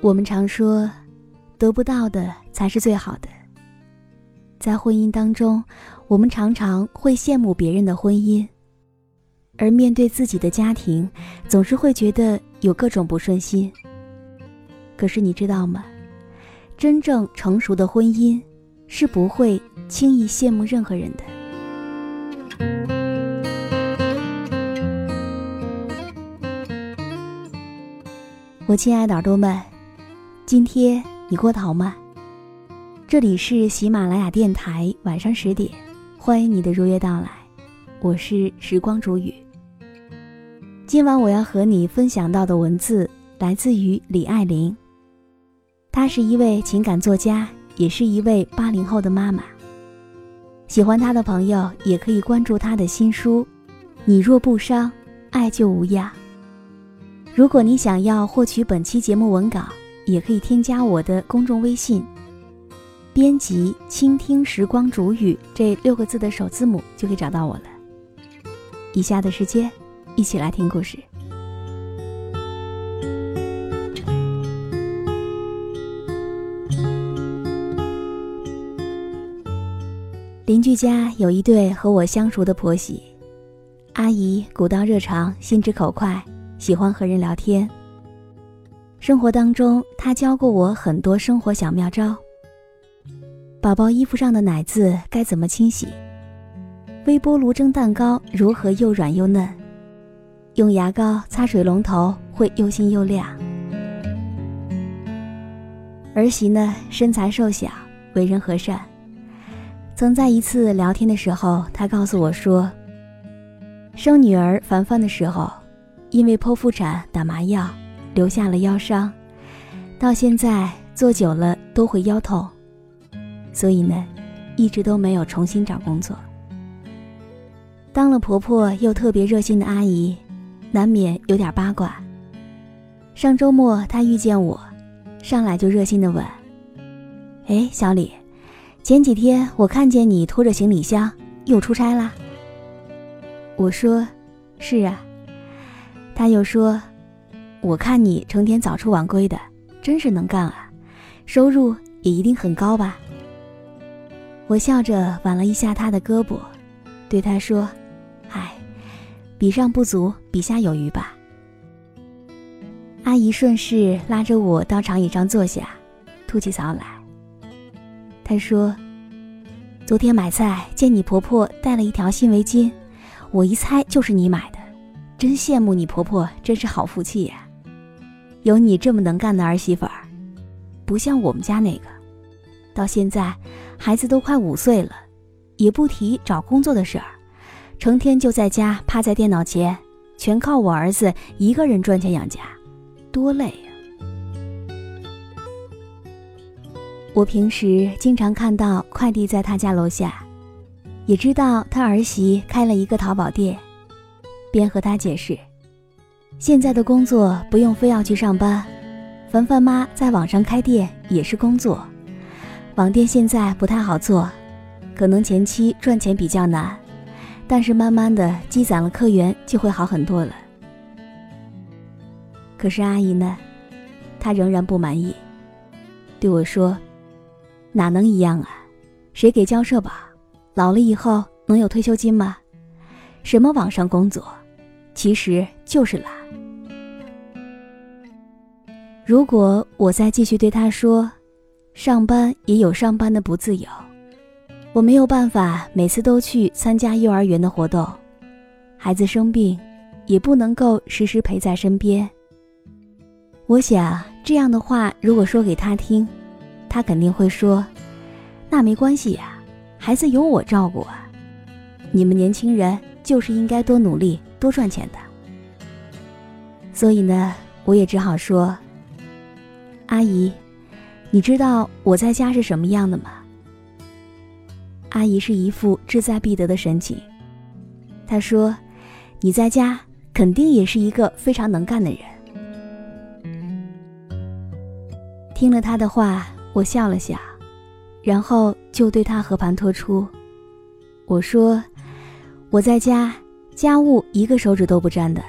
我们常说，得不到的才是最好的。在婚姻当中，我们常常会羡慕别人的婚姻，而面对自己的家庭，总是会觉得有各种不顺心。可是你知道吗？真正成熟的婚姻，是不会轻易羡慕任何人的。我亲爱的耳朵们。今天你过得好吗？这里是喜马拉雅电台，晚上十点，欢迎你的如约到来，我是时光煮雨。今晚我要和你分享到的文字来自于李爱玲，她是一位情感作家，也是一位八零后的妈妈。喜欢她的朋友也可以关注她的新书《你若不伤，爱就无恙》。如果你想要获取本期节目文稿。也可以添加我的公众微信，编辑“倾听时光煮雨”这六个字的首字母，就可以找到我了。以下的时间，一起来听故事。邻居家有一对和我相熟的婆媳，阿姨古道热肠，心直口快，喜欢和人聊天。生活当中，他教过我很多生活小妙招。宝宝衣服上的奶渍该怎么清洗？微波炉蒸蛋糕如何又软又嫩？用牙膏擦水龙头会又新又亮。儿媳呢，身材瘦小，为人和善。曾在一次聊天的时候，她告诉我说，生女儿凡凡的时候，因为剖腹产打麻药。留下了腰伤，到现在坐久了都会腰痛，所以呢，一直都没有重新找工作。当了婆婆又特别热心的阿姨，难免有点八卦。上周末她遇见我，上来就热心的问：“哎，小李，前几天我看见你拖着行李箱又出差啦？”我说：“是啊。”她又说。我看你成天早出晚归的，真是能干啊，收入也一定很高吧？我笑着挽了一下他的胳膊，对他说：“唉，比上不足，比下有余吧。”阿姨顺势拉着我到长椅上坐下，吐起槽来。她说：“昨天买菜见你婆婆带了一条新围巾，我一猜就是你买的，真羡慕你婆婆，真是好福气呀。”有你这么能干的儿媳妇儿，不像我们家那个，到现在孩子都快五岁了，也不提找工作的事儿，成天就在家趴在电脑前，全靠我儿子一个人赚钱养家，多累呀！我平时经常看到快递在他家楼下，也知道他儿媳开了一个淘宝店，便和他解释。现在的工作不用非要去上班，凡凡妈在网上开店也是工作。网店现在不太好做，可能前期赚钱比较难，但是慢慢的积攒了客源就会好很多了。可是阿姨呢，她仍然不满意，对我说：“哪能一样啊？谁给交社保？老了以后能有退休金吗？什么网上工作，其实就是懒。如果我再继续对他说，上班也有上班的不自由，我没有办法每次都去参加幼儿园的活动，孩子生病，也不能够时时陪在身边。我想这样的话，如果说给他听，他肯定会说：“那没关系呀，孩子有我照顾啊。你们年轻人就是应该多努力、多赚钱的。”所以呢，我也只好说。阿姨，你知道我在家是什么样的吗？阿姨是一副志在必得的神情。她说：“你在家肯定也是一个非常能干的人。”听了她的话，我笑了笑，然后就对她和盘托出。我说：“我在家家务一个手指都不沾的，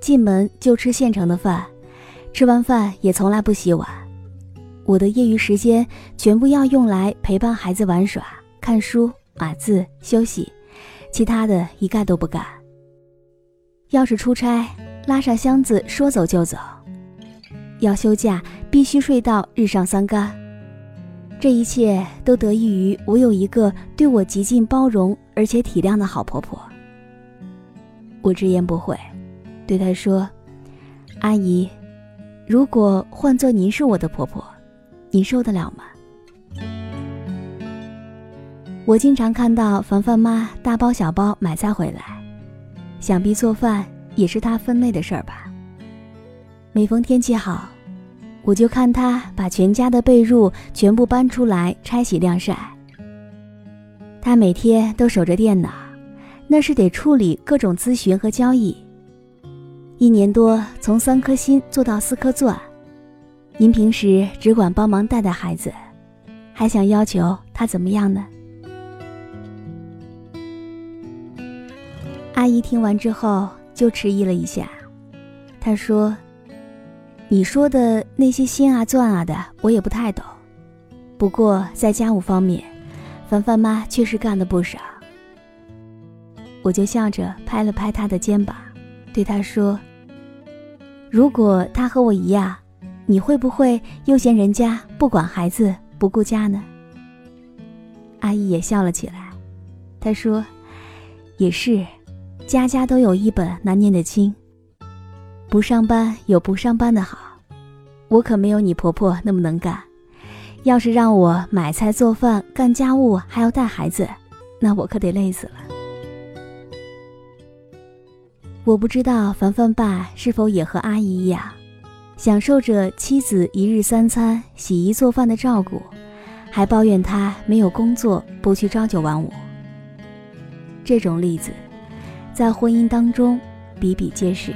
进门就吃现成的饭。”吃完饭也从来不洗碗，我的业余时间全部要用来陪伴孩子玩耍、看书、码字、休息，其他的一概都不干。要是出差，拉上箱子说走就走；要休假，必须睡到日上三竿。这一切都得益于我有一个对我极尽包容而且体谅的好婆婆。我直言不讳，对她说：“阿姨。”如果换做您是我的婆婆，您受得了吗？我经常看到凡凡妈大包小包买菜回来，想必做饭也是她分内的事儿吧。每逢天气好，我就看她把全家的被褥全部搬出来拆洗晾晒。她每天都守着电脑，那是得处理各种咨询和交易。一年多，从三颗心做到四颗钻。您平时只管帮忙带带孩子，还想要求他怎么样呢？阿姨听完之后就迟疑了一下，她说：“你说的那些心啊、钻啊的，我也不太懂。不过在家务方面，凡凡妈确实干的不少。”我就笑着拍了拍她的肩膀。对他说：“如果他和我一样，你会不会又嫌人家不管孩子不顾家呢？”阿姨也笑了起来，她说：“也是，家家都有一本难念的经。不上班有不上班的好，我可没有你婆婆那么能干。要是让我买菜做饭、干家务，还要带孩子，那我可得累死了。”我不知道凡凡爸是否也和阿姨一样，享受着妻子一日三餐、洗衣做饭的照顾，还抱怨他没有工作，不去朝九晚五。这种例子，在婚姻当中比比皆是。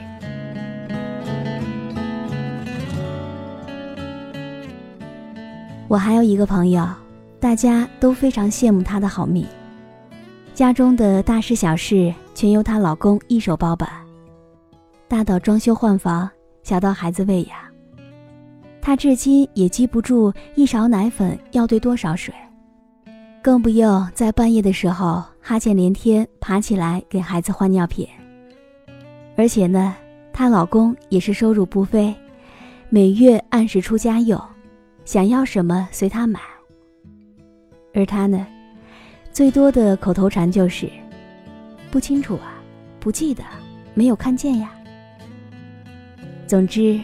我还有一个朋友，大家都非常羡慕她的好命，家中的大事小事全由她老公一手包办。大到装修换房，小到孩子喂养，她至今也记不住一勺奶粉要兑多少水，更不用在半夜的时候哈欠连天爬起来给孩子换尿片。而且呢，她老公也是收入不菲，每月按时出家用，想要什么随他买。而她呢，最多的口头禅就是“不清楚啊，不记得，没有看见呀。”总之，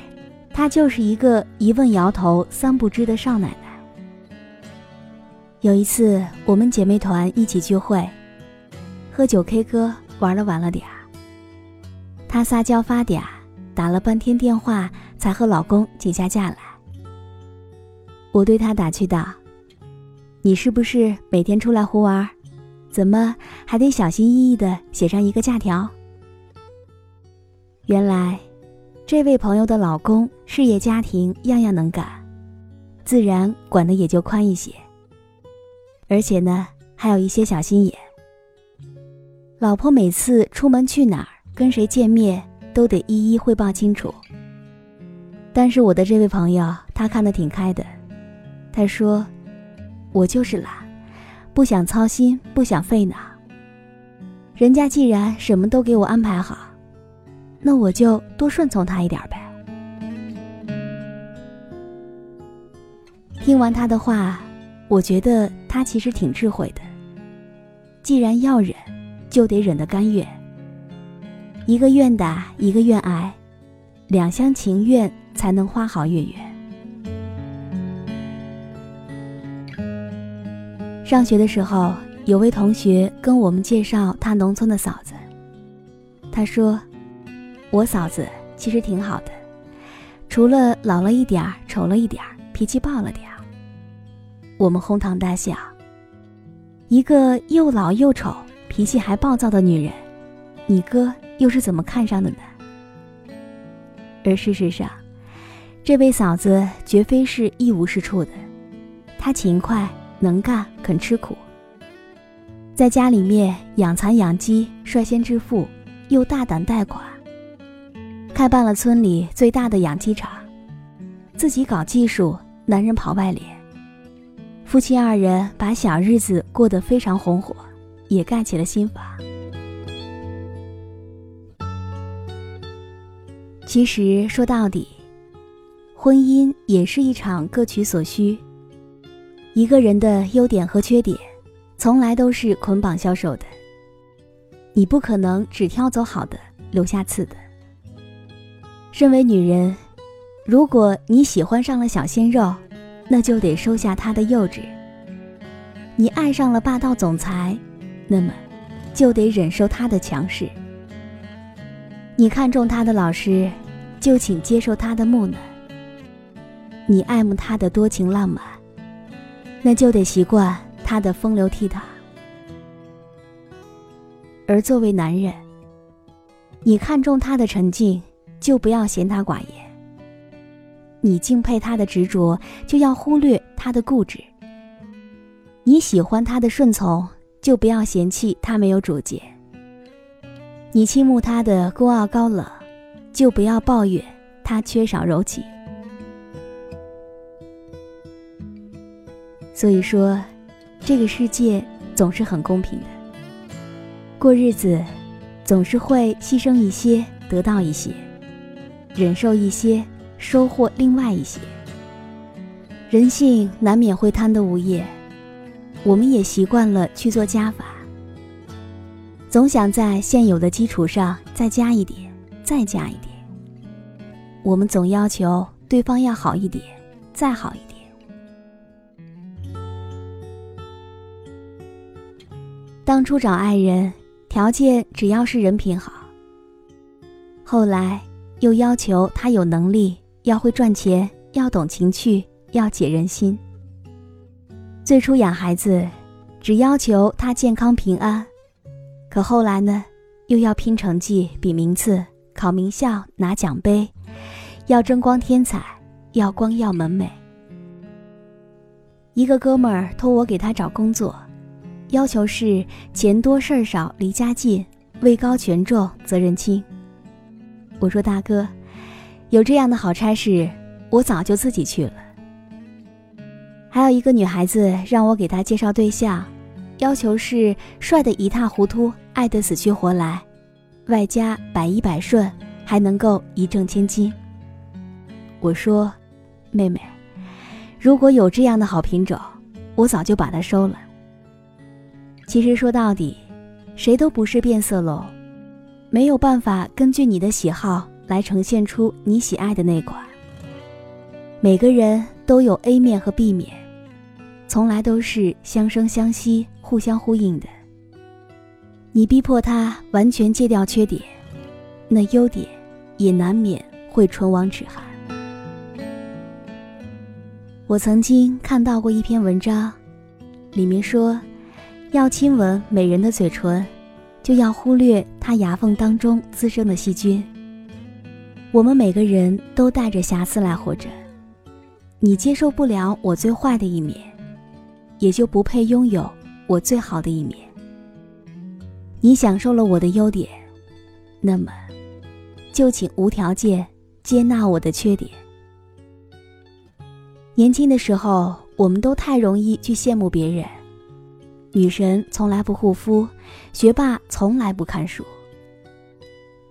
她就是一个一问摇头、三不知的少奶奶。有一次，我们姐妹团一起聚会，喝酒 K 歌，玩了晚了点儿。她撒娇发嗲，打了半天电话才和老公请下假来。我对她打趣道：“你是不是每天出来胡玩？怎么还得小心翼翼地写上一个假条？”原来。这位朋友的老公事业家庭样样能干，自然管的也就宽一些。而且呢，还有一些小心眼。老婆每次出门去哪儿、跟谁见面，都得一一汇报清楚。但是我的这位朋友，他看得挺开的。他说：“我就是懒，不想操心，不想费脑。人家既然什么都给我安排好，那我就多顺从他一点呗。听完他的话，我觉得他其实挺智慧的。既然要忍，就得忍得甘愿。一个愿打，一个愿挨，两厢情愿才能花好月圆。上学的时候，有位同学跟我们介绍他农村的嫂子。他说：“我嫂子其实挺好的，除了老了一点儿、丑了一点儿、脾气暴了点儿。”我们哄堂大笑。一个又老又丑、脾气还暴躁的女人，你哥又是怎么看上的呢？而事实上，这位嫂子绝非是一无是处的，她勤快。能干肯吃苦，在家里面养蚕养鸡，率先致富，又大胆贷款，开办了村里最大的养鸡场，自己搞技术，男人跑外联，夫妻二人把小日子过得非常红火，也盖起了新房。其实说到底，婚姻也是一场各取所需。一个人的优点和缺点，从来都是捆绑销售的。你不可能只挑走好的，留下次的。身为女人，如果你喜欢上了小鲜肉，那就得收下他的幼稚；你爱上了霸道总裁，那么就得忍受他的强势；你看中他的老师，就请接受他的木讷；你爱慕他的多情浪漫。那就得习惯他的风流倜傥，而作为男人，你看中他的沉静，就不要嫌他寡言；你敬佩他的执着，就要忽略他的固执；你喜欢他的顺从，就不要嫌弃他没有主见；你倾慕他的孤傲高冷，就不要抱怨他缺少柔情。所以说，这个世界总是很公平的。过日子，总是会牺牲一些，得到一些；忍受一些，收获另外一些。人性难免会贪得无厌，我们也习惯了去做加法，总想在现有的基础上再加一点，再加一点。我们总要求对方要好一点，再好一点。当初找爱人，条件只要是人品好。后来又要求他有能力，要会赚钱，要懂情趣，要解人心。最初养孩子，只要求他健康平安，可后来呢，又要拼成绩、比名次、考名校、拿奖杯，要争光添彩，要光耀门楣。一个哥们儿托我给他找工作。要求是钱多事儿少，离家近，位高权重，责任轻。我说大哥，有这样的好差事，我早就自己去了。还有一个女孩子让我给她介绍对象，要求是帅得一塌糊涂，爱得死去活来，外加百依百顺，还能够一挣千金。我说，妹妹，如果有这样的好品种，我早就把它收了。其实说到底，谁都不是变色龙，没有办法根据你的喜好来呈现出你喜爱的那款。每个人都有 A 面和 B 面，从来都是相生相惜、互相呼应的。你逼迫他完全戒掉缺点，那优点也难免会唇亡齿寒。我曾经看到过一篇文章，里面说。要亲吻美人的嘴唇，就要忽略它牙缝当中滋生的细菌。我们每个人都带着瑕疵来活着，你接受不了我最坏的一面，也就不配拥有我最好的一面。你享受了我的优点，那么，就请无条件接纳我的缺点。年轻的时候，我们都太容易去羡慕别人。女神从来不护肤，学霸从来不看书。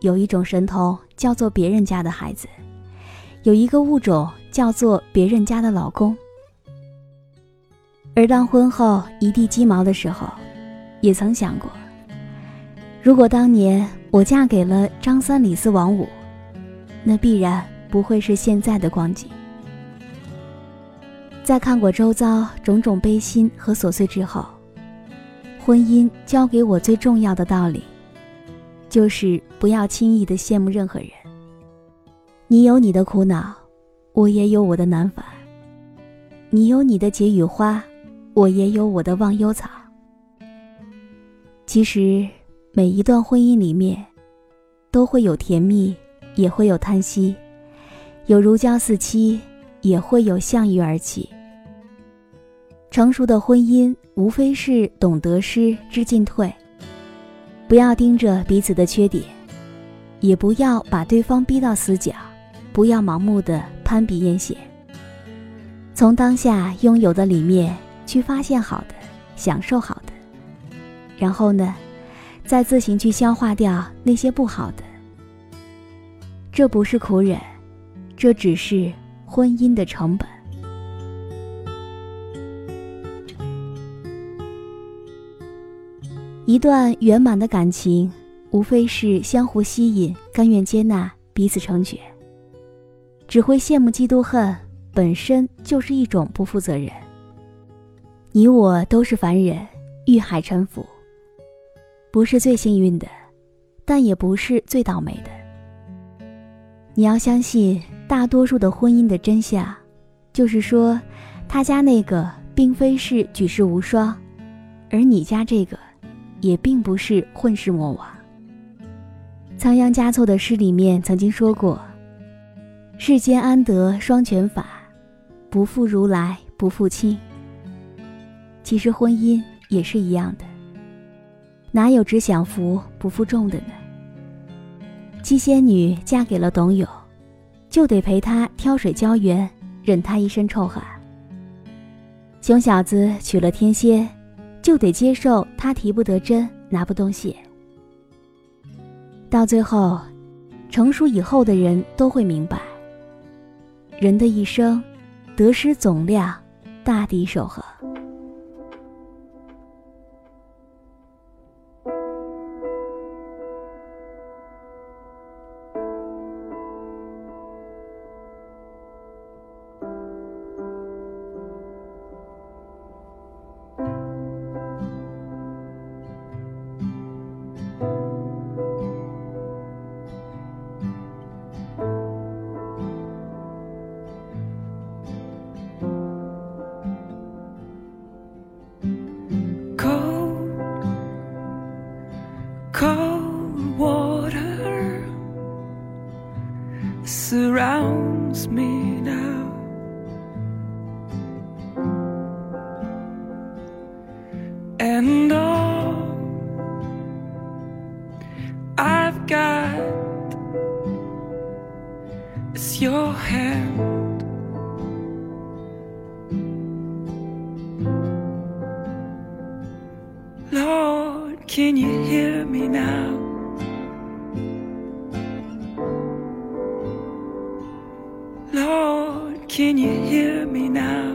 有一种神童叫做别人家的孩子，有一个物种叫做别人家的老公。而当婚后一地鸡毛的时候，也曾想过，如果当年我嫁给了张三李四王五，那必然不会是现在的光景。在看过周遭种种悲心和琐碎之后，婚姻教给我最重要的道理，就是不要轻易的羡慕任何人。你有你的苦恼，我也有我的难烦；你有你的解语花，我也有我的忘忧草。其实，每一段婚姻里面，都会有甜蜜，也会有叹息，有如胶似漆，也会有相遇而起。成熟的婚姻无非是懂得失知进退，不要盯着彼此的缺点，也不要把对方逼到死角，不要盲目的攀比艳羡。从当下拥有的里面去发现好的，享受好的，然后呢，再自行去消化掉那些不好的。这不是苦忍，这只是婚姻的成本。一段圆满的感情，无非是相互吸引、甘愿接纳、彼此成全。只会羡慕、嫉妒、恨，本身就是一种不负责任。你我都是凡人，遇海沉浮，不是最幸运的，但也不是最倒霉的。你要相信，大多数的婚姻的真相，就是说，他家那个并非是举世无双，而你家这个。也并不是混世魔王。仓央嘉措的诗里面曾经说过：“世间安得双全法，不负如来不负卿。”其实婚姻也是一样的，哪有只享福不负重的呢？七仙女嫁给了董永，就得陪他挑水浇园，忍他一身臭汗；穷小子娶了天仙。就得接受他提不得针，拿不动血。到最后，成熟以后的人都会明白，人的一生，得失总量，大抵守恒。Can you hear me now?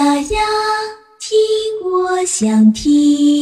呀呀，听我想听。